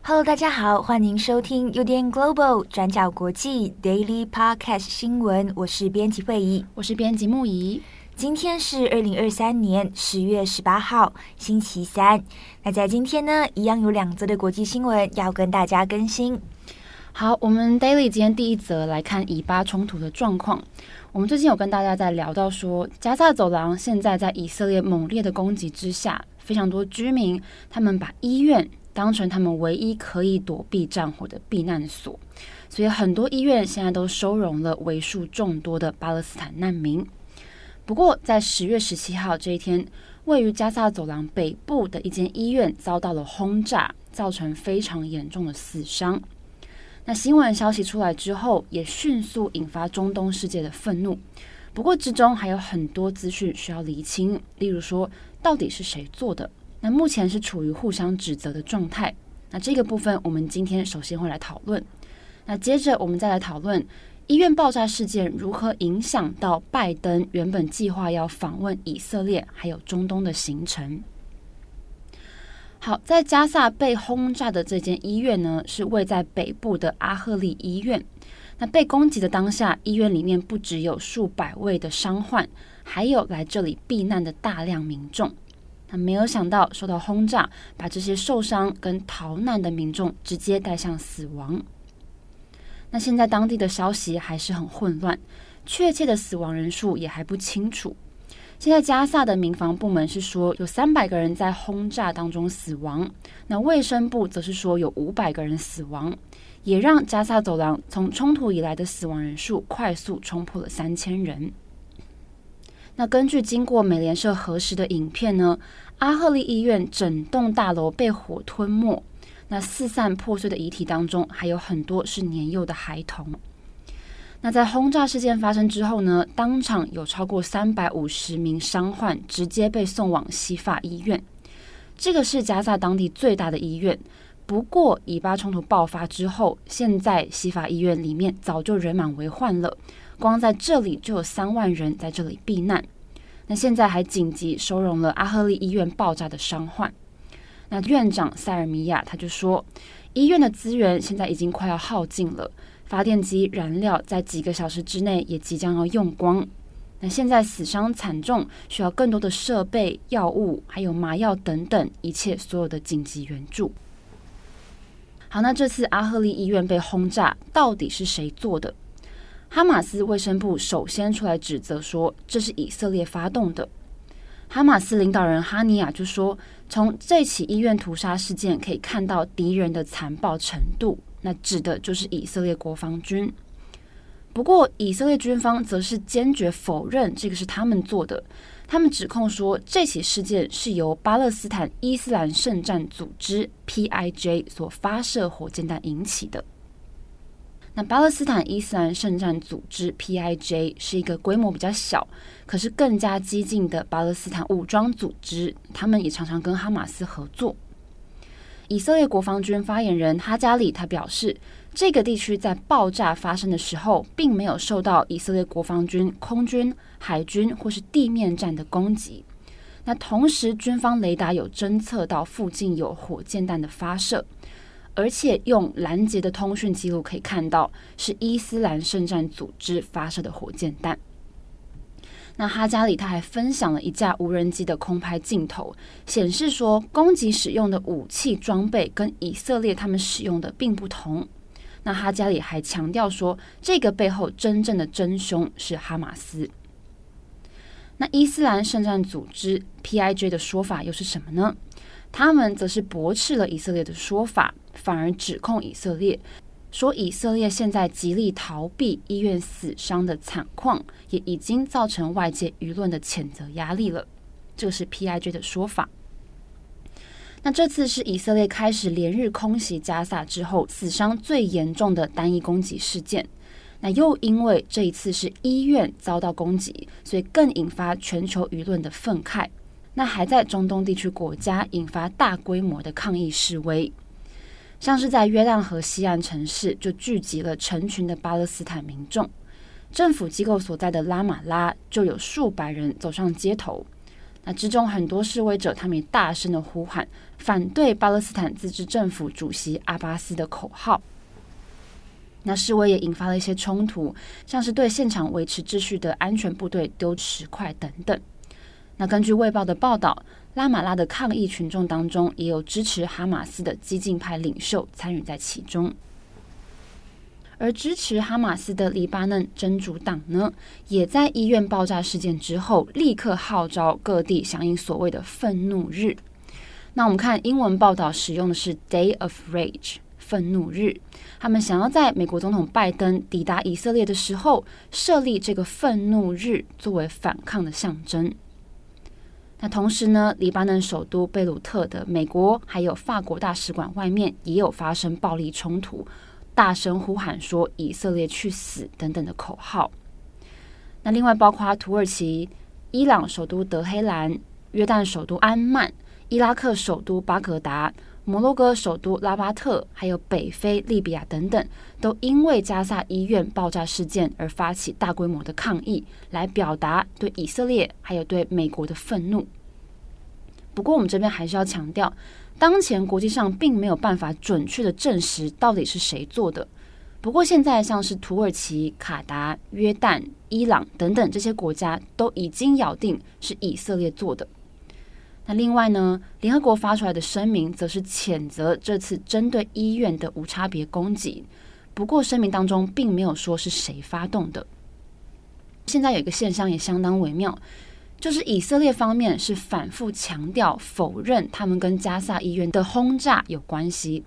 Hello，大家好，欢迎收听 UDN Global 转角国际 Daily Podcast 新闻，我是编辑慧仪，我是编辑木仪。今天是二零二三年十月十八号，星期三。那在今天呢，一样有两则的国际新闻要跟大家更新。好，我们 Daily 今天第一则来看以巴冲突的状况。我们最近有跟大家在聊到说，加萨走廊现在在以色列猛烈的攻击之下，非常多居民他们把医院当成他们唯一可以躲避战火的避难所，所以很多医院现在都收容了为数众多的巴勒斯坦难民。不过，在十月十七号这一天，位于加萨走廊北部的一间医院遭到了轰炸，造成非常严重的死伤。那新闻消息出来之后，也迅速引发中东世界的愤怒。不过，之中还有很多资讯需要厘清，例如说，到底是谁做的？那目前是处于互相指责的状态。那这个部分，我们今天首先会来讨论。那接着，我们再来讨论。医院爆炸事件如何影响到拜登原本计划要访问以色列还有中东的行程？好，在加萨被轰炸的这间医院呢，是位在北部的阿赫利医院。那被攻击的当下，医院里面不只有数百位的伤患，还有来这里避难的大量民众。那没有想到受到轰炸，把这些受伤跟逃难的民众直接带向死亡。那现在当地的消息还是很混乱，确切的死亡人数也还不清楚。现在加萨的民防部门是说有三百个人在轰炸当中死亡，那卫生部则是说有五百个人死亡，也让加萨走廊从冲突以来的死亡人数快速冲破了三千人。那根据经过美联社核实的影片呢，阿赫利医院整栋大楼被火吞没。那四散破碎的遗体当中，还有很多是年幼的孩童。那在轰炸事件发生之后呢，当场有超过三百五十名伤患直接被送往西法医院，这个是加萨当地最大的医院。不过，以巴冲突爆发之后，现在西法医院里面早就人满为患了，光在这里就有三万人在这里避难。那现在还紧急收容了阿赫利医院爆炸的伤患。那院长塞尔米亚他就说，医院的资源现在已经快要耗尽了，发电机燃料在几个小时之内也即将要用光。那现在死伤惨重，需要更多的设备、药物，还有麻药等等一切所有的紧急援助。好，那这次阿赫利医院被轰炸，到底是谁做的？哈马斯卫生部首先出来指责说，这是以色列发动的。哈马斯领导人哈尼亚就说，从这起医院屠杀事件可以看到敌人的残暴程度，那指的就是以色列国防军。不过，以色列军方则是坚决否认这个是他们做的，他们指控说这起事件是由巴勒斯坦伊斯兰圣战组织 （PIJ） 所发射火箭弹引起的。那巴勒斯坦伊斯兰圣战组织 （PIJ） 是一个规模比较小，可是更加激进的巴勒斯坦武装组织。他们也常常跟哈马斯合作。以色列国防军发言人哈加里他表示，这个地区在爆炸发生的时候，并没有受到以色列国防军空军、海军或是地面战的攻击。那同时，军方雷达有侦测到附近有火箭弹的发射。而且用拦截的通讯记录可以看到，是伊斯兰圣战组织发射的火箭弹。那哈加里他还分享了一架无人机的空拍镜头，显示说攻击使用的武器装备跟以色列他们使用的并不同。那哈加里还强调说，这个背后真正的真凶是哈马斯。那伊斯兰圣战组织 PIJ 的说法又是什么呢？他们则是驳斥了以色列的说法。反而指控以色列，说以色列现在极力逃避医院死伤的惨况，也已经造成外界舆论的谴责压力了。这是 PIJ 的说法。那这次是以色列开始连日空袭加萨之后，死伤最严重的单一攻击事件。那又因为这一次是医院遭到攻击，所以更引发全球舆论的愤慨。那还在中东地区国家引发大规模的抗议示威，像是在约旦河西岸城市就聚集了成群的巴勒斯坦民众，政府机构所在的拉玛拉就有数百人走上街头。那之中很多示威者，他们也大声的呼喊反对巴勒斯坦自治政府主席阿巴斯的口号。那示威也引发了一些冲突，像是对现场维持秩序的安全部队丢石块等等。那根据《卫报》的报道，拉玛拉的抗议群众当中也有支持哈马斯的激进派领袖参与在其中。而支持哈马斯的黎巴嫩真主党呢，也在医院爆炸事件之后立刻号召各地响应所谓的愤怒日。那我们看英文报道使用的是 Day of Rage。愤怒日，他们想要在美国总统拜登抵达以色列的时候设立这个愤怒日作为反抗的象征。那同时呢，黎巴嫩首都贝鲁特的美国还有法国大使馆外面也有发生暴力冲突，大声呼喊说“以色列去死”等等的口号。那另外包括土耳其、伊朗首都德黑兰、约旦首都安曼、伊拉克首都巴格达。摩洛哥首都拉巴特，还有北非利比亚等等，都因为加萨医院爆炸事件而发起大规模的抗议，来表达对以色列还有对美国的愤怒。不过，我们这边还是要强调，当前国际上并没有办法准确的证实到底是谁做的。不过，现在像是土耳其、卡达、约旦、伊朗等等这些国家，都已经咬定是以色列做的。那另外呢，联合国发出来的声明则是谴责这次针对医院的无差别攻击。不过声明当中并没有说是谁发动的。现在有一个现象也相当微妙，就是以色列方面是反复强调否认他们跟加萨医院的轰炸有关系。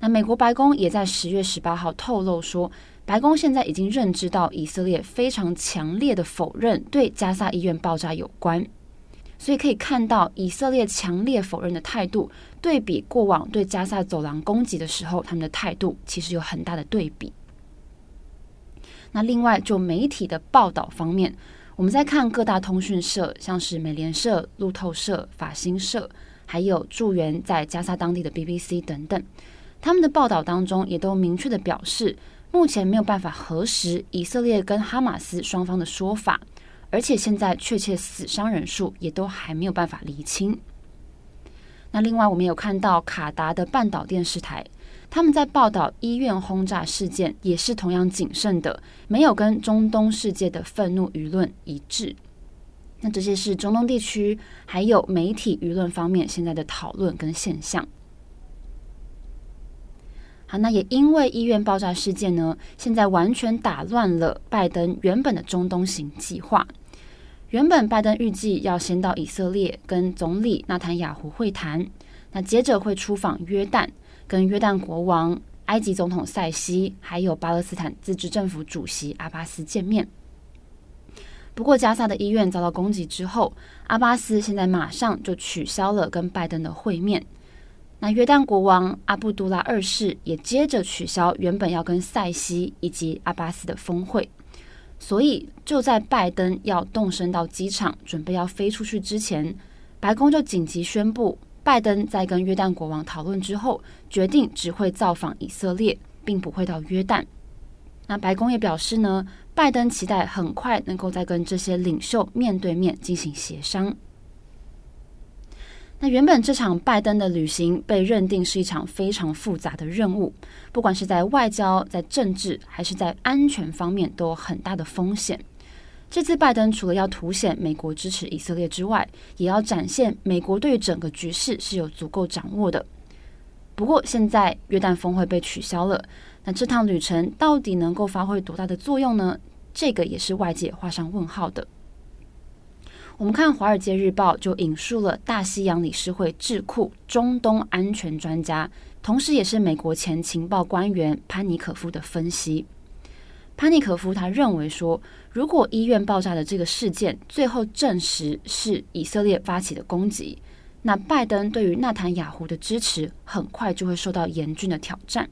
那美国白宫也在十月十八号透露说，白宫现在已经认知到以色列非常强烈的否认对加萨医院爆炸有关。所以可以看到，以色列强烈否认的态度，对比过往对加萨走廊攻击的时候，他们的态度其实有很大的对比。那另外，就媒体的报道方面，我们在看各大通讯社，像是美联社、路透社、法新社，还有驻援在加萨当地的 BBC 等等，他们的报道当中也都明确的表示，目前没有办法核实以色列跟哈马斯双方的说法。而且现在确切死伤人数也都还没有办法厘清。那另外，我们有看到卡达的半岛电视台，他们在报道医院轰炸事件，也是同样谨慎的，没有跟中东世界的愤怒舆论一致。那这些是中东地区还有媒体舆论方面现在的讨论跟现象。好，那也因为医院爆炸事件呢，现在完全打乱了拜登原本的中东行计划。原本拜登预计要先到以色列跟总理纳坦雅胡会谈，那接着会出访约旦，跟约旦国王、埃及总统塞西，还有巴勒斯坦自治政府主席阿巴斯见面。不过，加萨的医院遭到攻击之后，阿巴斯现在马上就取消了跟拜登的会面。那约旦国王阿布杜拉二世也接着取消原本要跟塞西以及阿巴斯的峰会。所以，就在拜登要动身到机场，准备要飞出去之前，白宫就紧急宣布，拜登在跟约旦国王讨论之后，决定只会造访以色列，并不会到约旦。那白宫也表示呢，拜登期待很快能够再跟这些领袖面对面进行协商。那原本这场拜登的旅行被认定是一场非常复杂的任务，不管是在外交、在政治还是在安全方面都有很大的风险。这次拜登除了要凸显美国支持以色列之外，也要展现美国对整个局势是有足够掌握的。不过现在约旦峰会被取消了，那这趟旅程到底能够发挥多大的作用呢？这个也是外界画上问号的。我们看《华尔街日报》就引述了大西洋理事会智库中东安全专家，同时也是美国前情报官员潘尼可夫的分析。潘尼可夫他认为说，如果医院爆炸的这个事件最后证实是以色列发起的攻击，那拜登对于纳坦雅胡的支持很快就会受到严峻的挑战。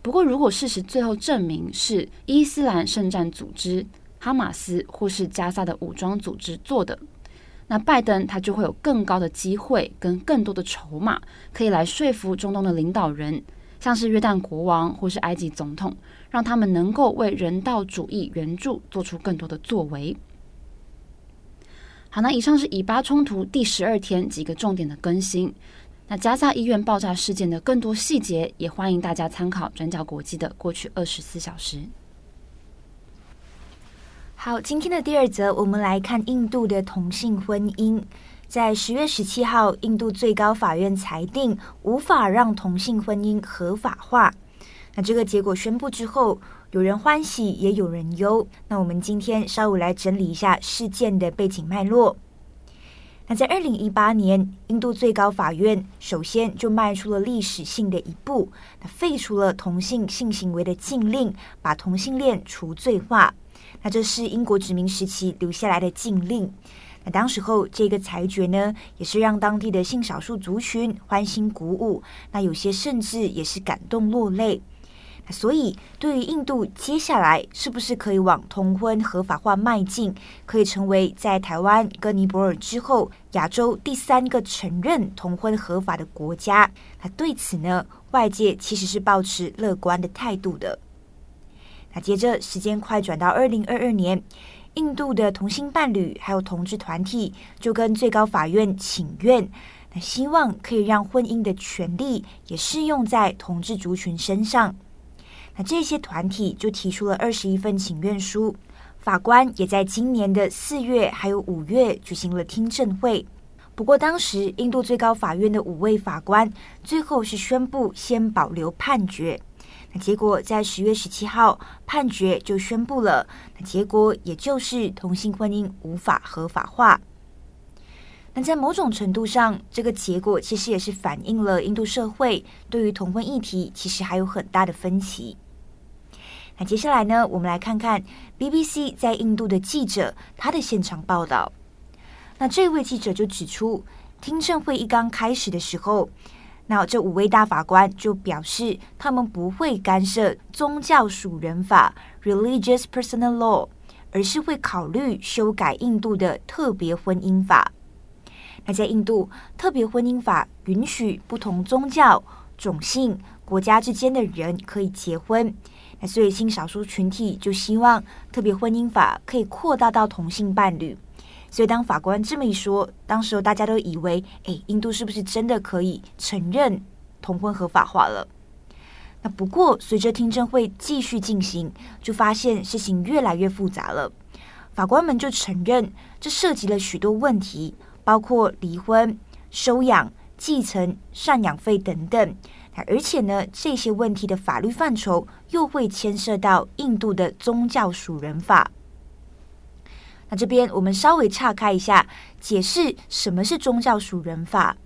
不过，如果事实最后证明是伊斯兰圣战组织，哈马斯或是加萨的武装组织做的，那拜登他就会有更高的机会跟更多的筹码，可以来说服中东的领导人，像是约旦国王或是埃及总统，让他们能够为人道主义援助做出更多的作为。好，那以上是以巴冲突第十二天几个重点的更新。那加萨医院爆炸事件的更多细节，也欢迎大家参考转角国际的过去二十四小时。好，今天的第二则，我们来看印度的同性婚姻。在十月十七号，印度最高法院裁定无法让同性婚姻合法化。那这个结果宣布之后，有人欢喜，也有人忧。那我们今天稍微来整理一下事件的背景脉络。那在二零一八年，印度最高法院首先就迈出了历史性的一步，那废除了同性性行为的禁令，把同性恋除罪化。那这是英国殖民时期留下来的禁令。那当时候这个裁决呢，也是让当地的性少数族群欢欣鼓舞。那有些甚至也是感动落泪。所以，对于印度接下来是不是可以往同婚合法化迈进，可以成为在台湾跟尼泊尔之后亚洲第三个承认同婚合法的国家？那对此呢，外界其实是抱持乐观的态度的。接着，时间快转到二零二二年，印度的同性伴侣还有同志团体就跟最高法院请愿，那希望可以让婚姻的权利也适用在同志族群身上。那这些团体就提出了二十一份请愿书，法官也在今年的四月还有五月举行了听证会。不过，当时印度最高法院的五位法官最后是宣布先保留判决。那结果在十月十七号判决就宣布了，那结果也就是同性婚姻无法合法化。那在某种程度上，这个结果其实也是反映了印度社会对于同婚议题其实还有很大的分歧。那接下来呢，我们来看看 BBC 在印度的记者他的现场报道。那这位记者就指出，听证会一刚开始的时候。那这五位大法官就表示，他们不会干涉宗教属人法 （Religious Personal Law），而是会考虑修改印度的特别婚姻法。那在印度，特别婚姻法允许不同宗教、种姓、国家之间的人可以结婚。那所以性少数群体就希望特别婚姻法可以扩大到同性伴侣。所以，当法官这么一说，当时候大家都以为，哎，印度是不是真的可以承认同婚合法化了？那不过，随着听证会继续进行，就发现事情越来越复杂了。法官们就承认，这涉及了许多问题，包括离婚、收养、继承、赡养费等等。而且呢，这些问题的法律范畴又会牵涉到印度的宗教属人法。那这边我们稍微岔开一下，解释什么是宗教属人法。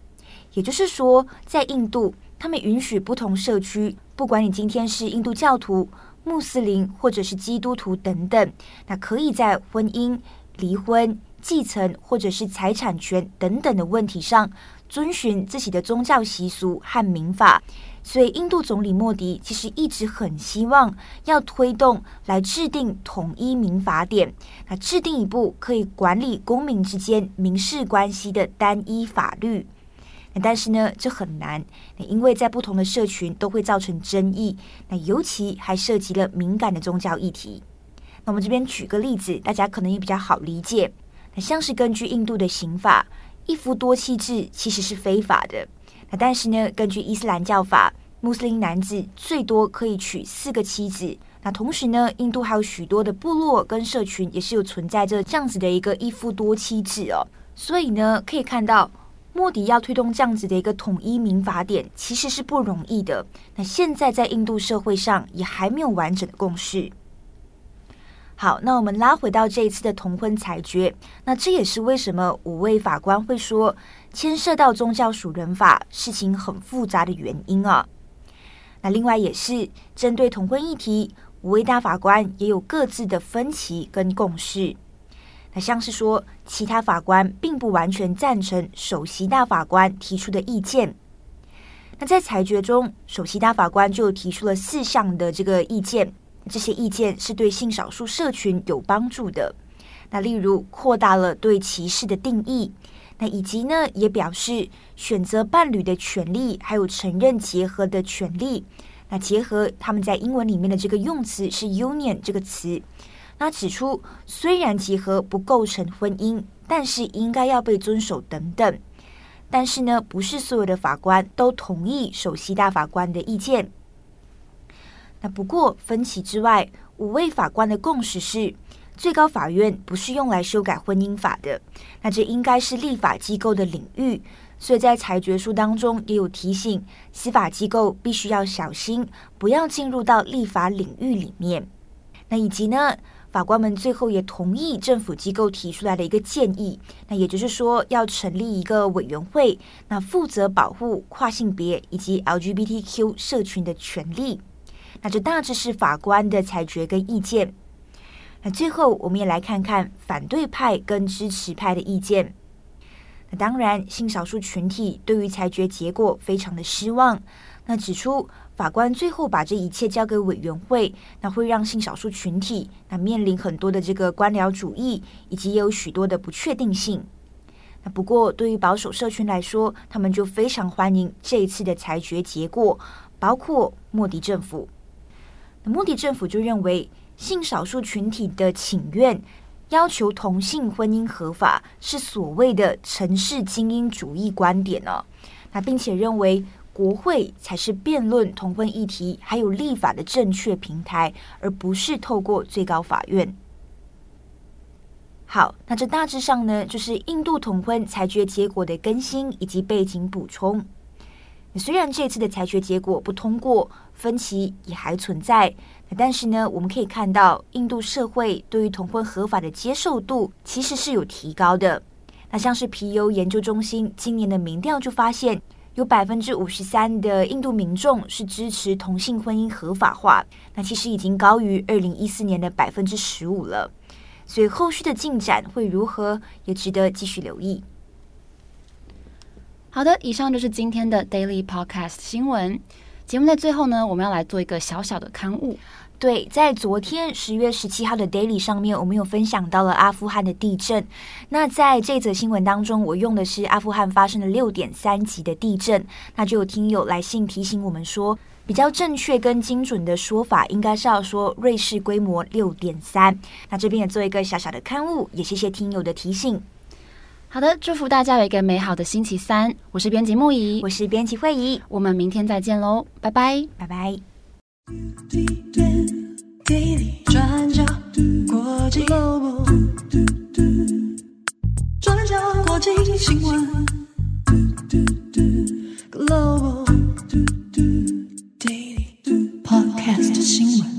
也就是说，在印度，他们允许不同社区，不管你今天是印度教徒、穆斯林或者是基督徒等等，那可以在婚姻、离婚、继承或者是财产权等等的问题上，遵循自己的宗教习俗和民法。所以，印度总理莫迪其实一直很希望要推动来制定统一民法典，那制定一部可以管理公民之间民事关系的单一法律。但是呢，这很难，因为在不同的社群都会造成争议，那尤其还涉及了敏感的宗教议题。那我们这边举个例子，大家可能也比较好理解。那像是根据印度的刑法，一夫多妻制其实是非法的。但是呢，根据伊斯兰教法，穆斯林男子最多可以娶四个妻子。那同时呢，印度还有许多的部落跟社群也是有存在着这样子的一个一夫多妻制哦。所以呢，可以看到莫迪要推动这样子的一个统一民法典，其实是不容易的。那现在在印度社会上也还没有完整的共识。好，那我们拉回到这一次的同婚裁决，那这也是为什么五位法官会说牵涉到宗教属人法，事情很复杂的原因啊。那另外也是针对同婚议题，五位大法官也有各自的分歧跟共识。那像是说，其他法官并不完全赞成首席大法官提出的意见。那在裁决中，首席大法官就提出了四项的这个意见。这些意见是对性少数社群有帮助的。那例如扩大了对歧视的定义，那以及呢也表示选择伴侣的权利，还有承认结合的权利。那结合他们在英文里面的这个用词是 union 这个词。那指出虽然结合不构成婚姻，但是应该要被遵守等等。但是呢，不是所有的法官都同意首席大法官的意见。那不过分歧之外，五位法官的共识是，最高法院不是用来修改婚姻法的，那这应该是立法机构的领域，所以在裁决书当中也有提醒，司法机构必须要小心，不要进入到立法领域里面。那以及呢，法官们最后也同意政府机构提出来的一个建议，那也就是说要成立一个委员会，那负责保护跨性别以及 LGBTQ 社群的权利。那这大致是法官的裁决跟意见。那最后，我们也来看看反对派跟支持派的意见。那当然，性少数群体对于裁决结果非常的失望。那指出，法官最后把这一切交给委员会，那会让性少数群体那面临很多的这个官僚主义，以及也有许多的不确定性。那不过，对于保守社群来说，他们就非常欢迎这一次的裁决结果，包括莫迪政府。那莫迪政府就认为，性少数群体的请愿要求同性婚姻合法，是所谓的城市精英主义观点呢、哦。那并且认为，国会才是辩论同婚议题还有立法的正确平台，而不是透过最高法院。好，那这大致上呢，就是印度同婚裁决结果的更新以及背景补充。虽然这次的裁决结果不通过，分歧也还存在，但是呢，我们可以看到印度社会对于同婚合法的接受度其实是有提高的。那像是皮尤研究中心今年的民调就发现，有百分之五十三的印度民众是支持同性婚姻合法化，那其实已经高于二零一四年的百分之十五了。所以后续的进展会如何，也值得继续留意。好的，以上就是今天的 Daily Podcast 新闻。节目的最后呢，我们要来做一个小小的刊物。对，在昨天十月十七号的 Daily 上面，我们有分享到了阿富汗的地震。那在这则新闻当中，我用的是阿富汗发生的六点三级的地震。那就有听友来信提醒我们说，比较正确跟精准的说法，应该是要说瑞士规模六点三。那这边也做一个小小的刊物，也谢谢听友的提醒。好的，祝福大家有一个美好的星期三。我是编辑木仪，我是编辑慧仪，我们明天再见喽，拜拜，拜拜。转角国际转角国际新闻 Global Daily Podcast 新闻。